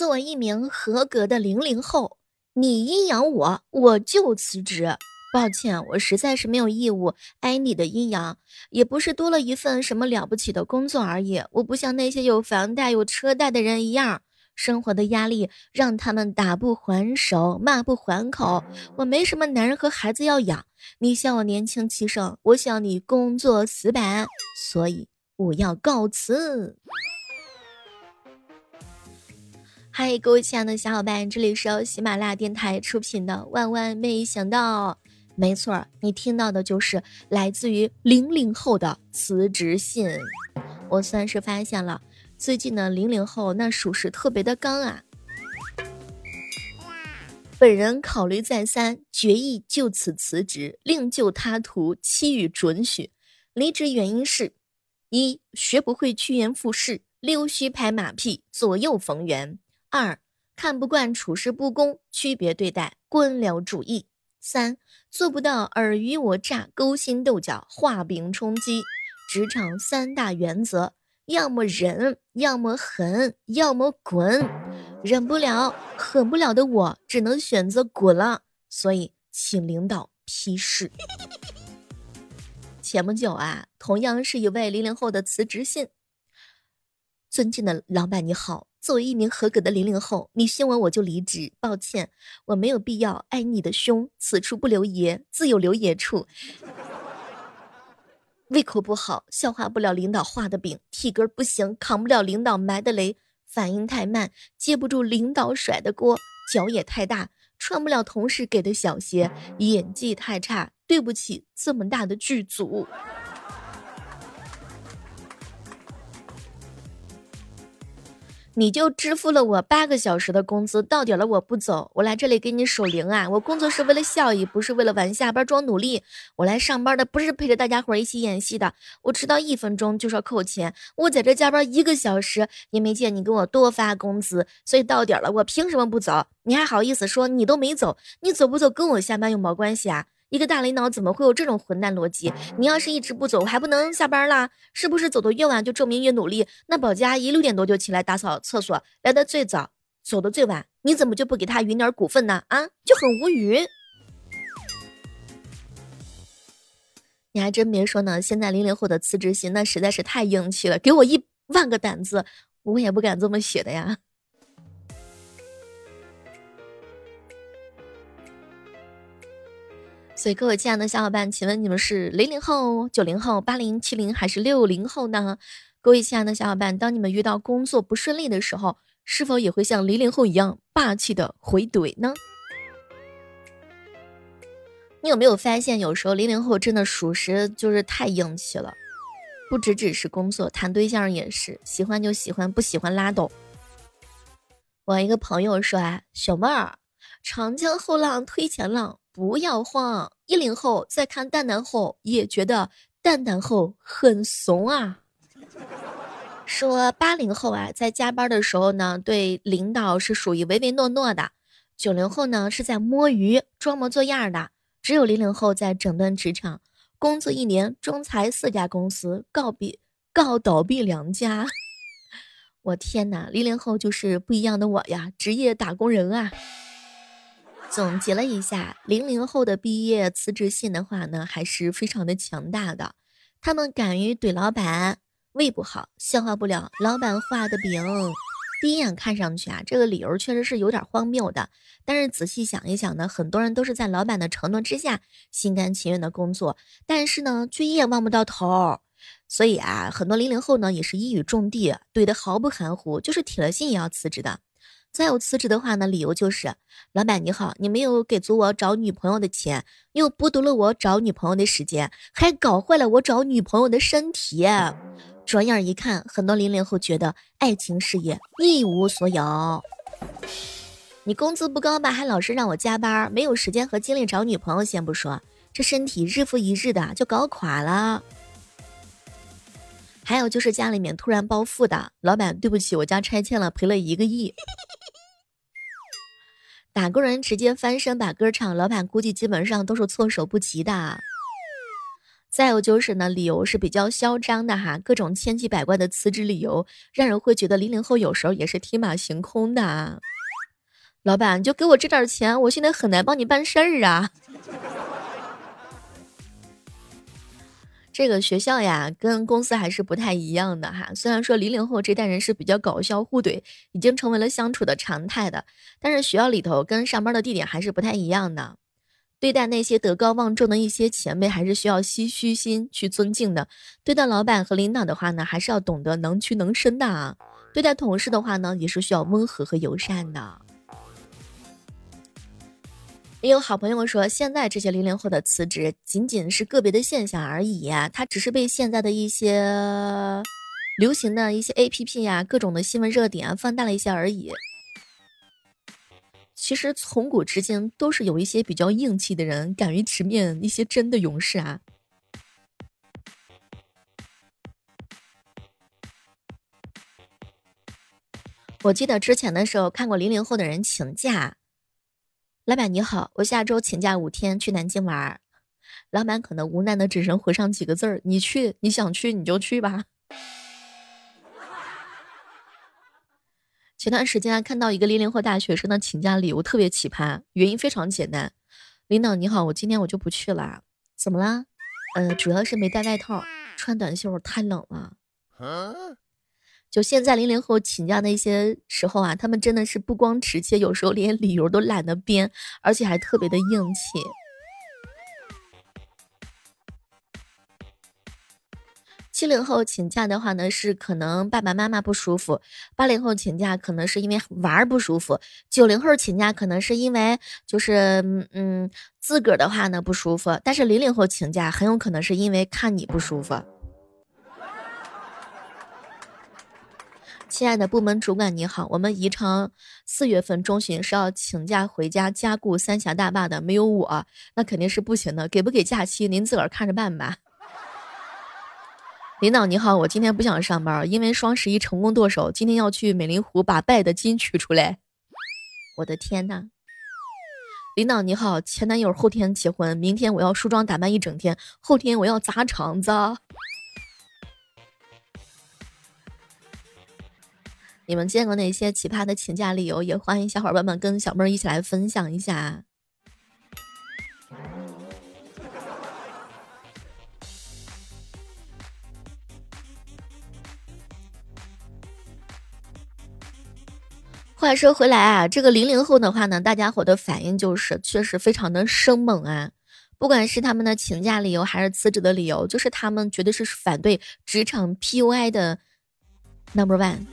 作为一名合格的零零后，你阴阳我，我就辞职。抱歉，我实在是没有义务挨你的阴阳，也不是多了一份什么了不起的工作而已。我不像那些有房贷、有车贷的人一样，生活的压力让他们打不还手，骂不还口。我没什么男人和孩子要养，你笑我年轻气盛，我笑你工作死板，所以我要告辞。嗨，各位亲爱的小伙伴，这里是由喜马拉雅电台出品的《万万没想到》。没错，你听到的就是来自于零零后的辞职信。我算是发现了，最近的零零后那属实特别的刚啊。本人考虑再三，决意就此辞职，另就他途，期予准许。离职原因是：一学不会趋炎附势，溜须拍马屁，左右逢源；二看不惯处事不公，区别对待，官僚主义。三做不到尔虞我诈、勾心斗角、画饼充饥。职场三大原则：要么忍，要么狠，要么滚。忍不了、狠不了的我，只能选择滚了。所以，请领导批示。前不久啊，同样是一位零零后的辞职信。尊敬的老板，你好。作为一名合格的零零后，你凶我我就离职。抱歉，我没有必要挨你的凶。此处不留爷，自有留爷处。胃口不好，消化不了领导画的饼；体格不行，扛不了领导埋的雷；反应太慢，接不住领导甩的锅；脚也太大，穿不了同事给的小鞋；演技太差，对不起这么大的剧组。你就支付了我八个小时的工资，到点了我不走，我来这里给你守灵啊！我工作是为了效益，不是为了晚下班装努力。我来上班的不是陪着大家伙一起演戏的，我迟到一分钟就说扣钱，我在这加班一个小时也没见你给我多发工资，所以到点了我凭什么不走？你还好意思说你都没走？你走不走跟我下班有毛关系啊？一个大领导怎么会有这种混蛋逻辑？你要是一直不走，还不能下班啦？是不是走的越晚就证明越努力？那保洁阿姨六点多就起来打扫厕所，来的最早，走的最晚，你怎么就不给她匀点股份呢？啊，就很无语。你还真别说呢，现在零零后的辞职信那实在是太硬气了，给我一万个胆子，我也不敢这么写的呀。所以，各位亲爱的小伙伴，请问你们是零零后、九零后、八零、七零还是六零后呢？各位亲爱的小伙伴，当你们遇到工作不顺利的时候，是否也会像零零后一样霸气的回怼呢？你有没有发现，有时候零零后真的属实就是太硬气了，不只只是工作，谈对象也是，喜欢就喜欢，不喜欢拉倒。我一个朋友说啊，小妹儿，长江后浪推前浪。不要慌，一零后在看蛋蛋后也觉得蛋蛋后很怂啊。说八零后啊，在加班的时候呢，对领导是属于唯唯诺诺的；九零后呢，是在摸鱼装模作样的；只有零零后在整顿职场，工作一年中裁四家公司，告闭告倒闭两家。我天哪，零零后就是不一样的我呀，职业打工人啊。总结了一下，零零后的毕业辞职信的话呢，还是非常的强大的。他们敢于怼老板，胃不好，消化不了老板画的饼。第一眼看上去啊，这个理由确实是有点荒谬的。但是仔细想一想呢，很多人都是在老板的承诺之下，心甘情愿的工作，但是呢，却一眼望不到头。所以啊，很多零零后呢，也是一语中的，怼的毫不含糊，就是铁了心也要辞职的。再有辞职的话呢，理由就是，老板你好，你没有给足我找女朋友的钱，又剥夺了我找女朋友的时间，还搞坏了我找女朋友的身体。转眼一看，很多零零后觉得爱情事业一无所有。你工资不高吧，还老是让我加班，没有时间和精力找女朋友，先不说，这身体日复一日的就搞垮了。还有就是家里面突然暴富的老板，对不起，我家拆迁了，赔了一个亿。打工人直接翻身把歌唱，老板估计基本上都是措手不及的。再有就是呢，理由是比较嚣张的哈，各种千奇百怪的辞职理由，让人会觉得零零后有时候也是天马行空的。老板，就给我这点钱，我现在很难帮你办事儿啊。这个学校呀，跟公司还是不太一样的哈。虽然说零零后这代人是比较搞笑互怼，已经成为了相处的常态的，但是学校里头跟上班的地点还是不太一样的。对待那些德高望重的一些前辈，还是需要虚虚心去尊敬的；对待老板和领导的话呢，还是要懂得能屈能伸的啊；对待同事的话呢，也是需要温和和友善的。也有好朋友说，现在这些零零后的辞职仅仅是个别的现象而已呀，它只是被现在的一些流行的一些 A P P 呀、各种的新闻热点啊放大了一些而已。其实从古至今都是有一些比较硬气的人，敢于直面一些真的勇士啊。我记得之前的时候看过零零后的人请假。老板你好，我下周请假五天去南京玩。老板可能无奈的只能回上几个字儿：“你去，你想去你就去吧。”前段时间看到一个零零后大学生的请假理由特别奇葩，原因非常简单：领导你好，我今天我就不去了。怎么啦？呃，主要是没带外套，穿短袖太冷了。就现在零零后请假的一些时候啊，他们真的是不光直接，有时候连理由都懒得编，而且还特别的硬气。七零后请假的话呢，是可能爸爸妈妈不舒服；八零后请假可能是因为玩儿不舒服；九零后请假可能是因为就是嗯自个儿的话呢不舒服，但是零零后请假很有可能是因为看你不舒服。亲爱的部门主管你好，我们宜昌四月份中旬是要请假回家加固三峡大坝的，没有我那肯定是不行的。给不给假期您自个儿看着办吧。领导你好，我今天不想上班，因为双十一成功剁手，今天要去美林湖把败的金取出来。我的天呐！领导你好，前男友后天结婚，明天我要梳妆打扮一整天，后天我要砸场子。你们见过哪些奇葩的请假理由？也欢迎小伙伴们跟小妹儿一起来分享一下。话说回来啊，这个零零后的话呢，大家伙的反应就是确实非常的生猛啊！不管是他们的请假理由还是辞职的理由，就是他们绝对是反对职场 PUI 的 Number One。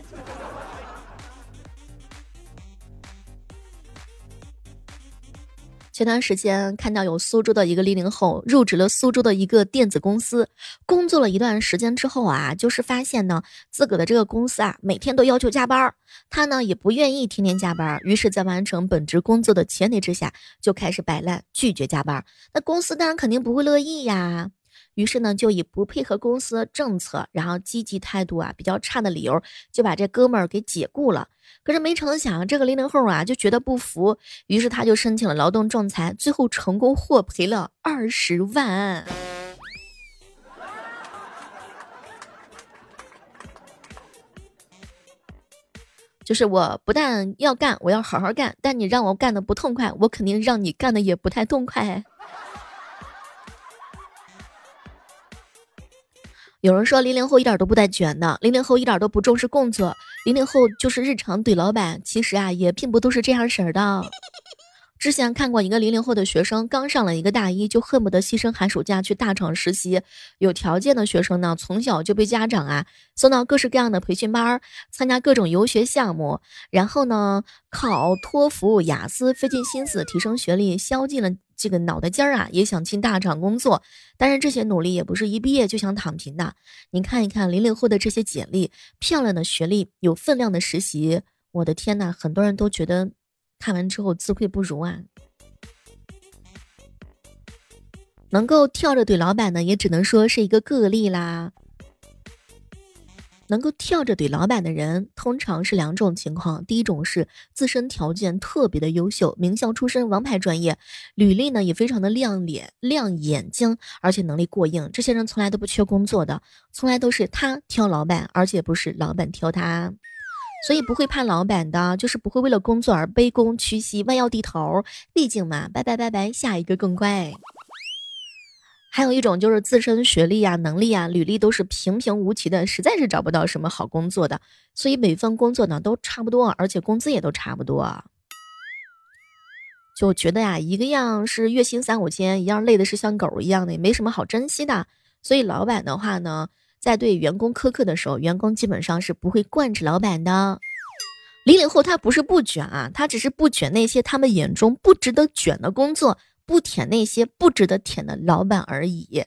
前段时间看到有苏州的一个零零后入职了苏州的一个电子公司，工作了一段时间之后啊，就是发现呢自个的这个公司啊每天都要求加班，他呢也不愿意天天加班，于是，在完成本职工作的前提之下，就开始摆烂拒绝加班。那公司当然肯定不会乐意呀。于是呢，就以不配合公司政策，然后积极态度啊比较差的理由，就把这哥们儿给解雇了。可是没成想，这个零零后啊就觉得不服，于是他就申请了劳动仲裁，最后成功获赔了二十万。就是我不但要干，我要好好干，但你让我干的不痛快，我肯定让你干的也不太痛快。有人说零零后一点都不带卷的，零零后一点都不重视工作，零零后就是日常怼老板。其实啊，也并不都是这样式儿的。之前看过一个零零后的学生，刚上了一个大一，就恨不得牺牲寒暑假去大厂实习。有条件的学生呢，从小就被家长啊送到各式各样的培训班，参加各种游学项目，然后呢考托福、雅思，费尽心思提升学历，削尽了。这个脑袋尖儿啊，也想进大厂工作，但是这些努力也不是一毕业就想躺平的。你看一看零零后的这些简历，漂亮的学历，有分量的实习，我的天呐，很多人都觉得看完之后自愧不如啊。能够跳着怼老板呢，也只能说是一个个例啦。能够跳着怼老板的人，通常是两种情况：第一种是自身条件特别的优秀，名校出身，王牌专业，履历呢也非常的亮脸、亮眼睛，而且能力过硬。这些人从来都不缺工作的，从来都是他挑老板，而且不是老板挑他，所以不会怕老板的，就是不会为了工作而卑躬屈膝、弯腰低头。毕竟嘛，拜拜拜拜，下一个更快。还有一种就是自身学历啊、能力啊、履历都是平平无奇的，实在是找不到什么好工作的，所以每份工作呢都差不多，而且工资也都差不多。就觉得呀，一个样是月薪三五千，一样累的是像狗一样的，也没什么好珍惜的。所以老板的话呢，在对员工苛刻的时候，员工基本上是不会惯着老板的。零零后他不是不卷啊，他只是不卷那些他们眼中不值得卷的工作。不舔那些不值得舔的老板而已，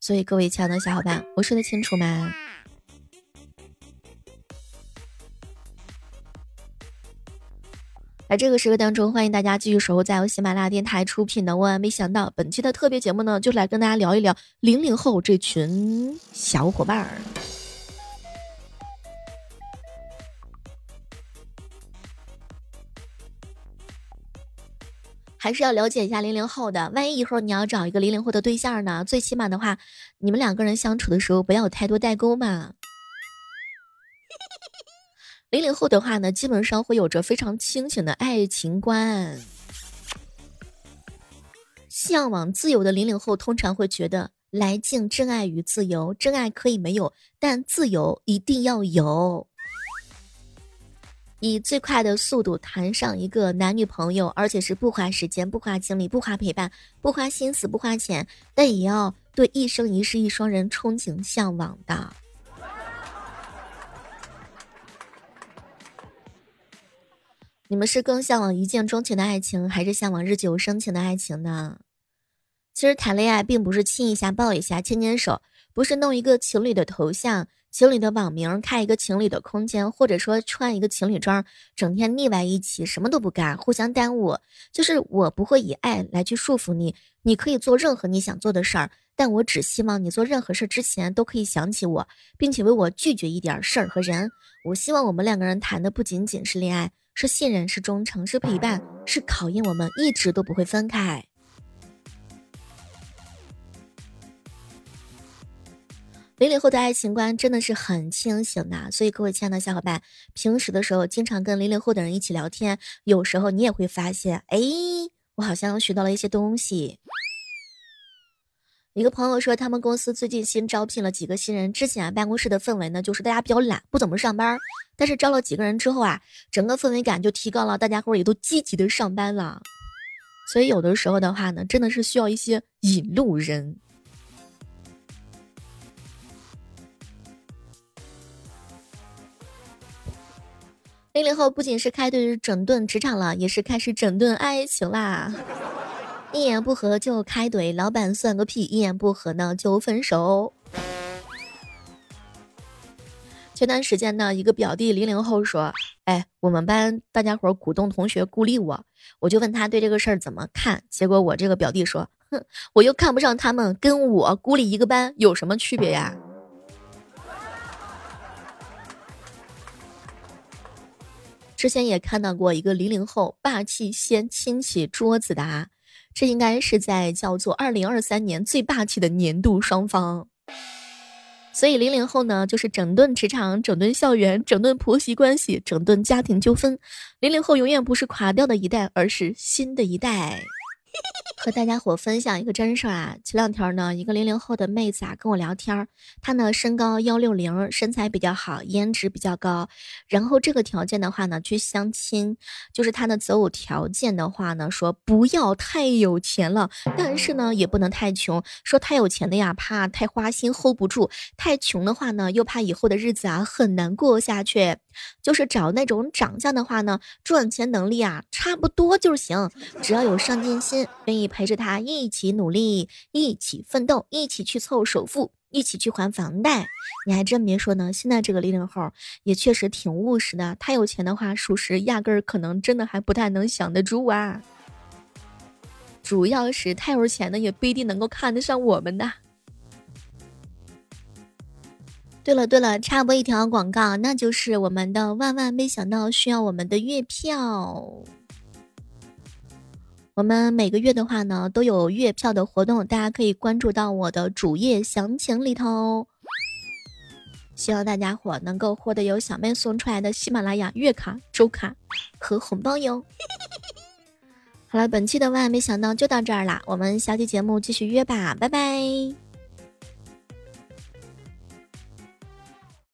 所以各位亲爱的小伙伴，我说的清楚吗？在这个时刻当中，欢迎大家继续守候在由喜马拉雅电台出品的《万万没想到》本期的特别节目呢，就来跟大家聊一聊零零后这群小伙伴儿。还是要了解一下零零后的，万一以后你要找一个零零后的对象呢？最起码的话，你们两个人相处的时候不要有太多代沟嘛。零零后的话呢，基本上会有着非常清醒的爱情观，向往自由的零零后通常会觉得来敬真爱与自由，真爱可以没有，但自由一定要有。以最快的速度谈上一个男女朋友，而且是不花时间、不花精力、不花陪伴、不花心思、不花钱，但也要对一生一世一双人憧憬向往的。你们是更向往一见钟情的爱情，还是向往日久生情的爱情呢？其实谈恋爱并不是亲一下、抱一下、牵牵手，不是弄一个情侣的头像。情侣的网名，开一个情侣的空间，或者说穿一个情侣装，整天腻歪一起，什么都不干，互相耽误。就是我不会以爱来去束缚你，你可以做任何你想做的事儿，但我只希望你做任何事之前都可以想起我，并且为我拒绝一点事儿和人。我希望我们两个人谈的不仅仅是恋爱，是信任，是忠诚，是陪伴，是考验我们一直都不会分开。零零后的爱情观真的是很清醒的，所以各位亲爱的小伙伴，平时的时候经常跟零零后的人一起聊天，有时候你也会发现，哎，我好像学到了一些东西。一个朋友说，他们公司最近新招聘了几个新人，之前办公室的氛围呢，就是大家比较懒，不怎么上班，但是招了几个人之后啊，整个氛围感就提高了，大家伙也都积极的上班了。所以有的时候的话呢，真的是需要一些引路人。零零后不仅是开始整顿职场了，也是开始整顿爱情啦。一言不合就开怼，老板算个屁！一言不合呢就分手。前段时间呢，一个表弟零零后说：“哎，我们班大家伙鼓动同学孤立我，我就问他对这个事儿怎么看。结果我这个表弟说：哼，我又看不上他们，跟我孤立一个班有什么区别呀？”之前也看到过一个零零后霸气先亲起桌子的啊，这应该是在叫做二零二三年最霸气的年度双方。所以零零后呢，就是整顿职场、整顿校园、整顿婆媳关系、整顿家庭纠纷。零零后永远不是垮掉的一代，而是新的一代。和大家伙分享一个真事儿啊！前两天呢，一个零零后的妹子啊跟我聊天，她呢身高幺六零，身材比较好，颜值比较高。然后这个条件的话呢，去相亲，就是她的择偶条件的话呢，说不要太有钱了，但是呢也不能太穷。说太有钱的呀，怕太花心 hold 不住；太穷的话呢，又怕以后的日子啊很难过下去。就是找那种长相的话呢，赚钱能力啊差不多就行，只要有上进心，愿意陪着他一起努力，一起奋斗，一起去凑首付，一起去还房贷。你还真别说呢，现在这个零零后也确实挺务实的。太有钱的话，属实压根儿可能真的还不太能想得住啊。主要是太有钱的也不一定能够看得上我们的。对了对了，插播一条广告，那就是我们的万万没想到需要我们的月票。我们每个月的话呢，都有月票的活动，大家可以关注到我的主页详情里头。希望大家伙能够获得由小妹送出来的喜马拉雅月卡、周卡和红包哟。好了，本期的万万没想到就到这儿啦，我们下期节目继续约吧，拜拜。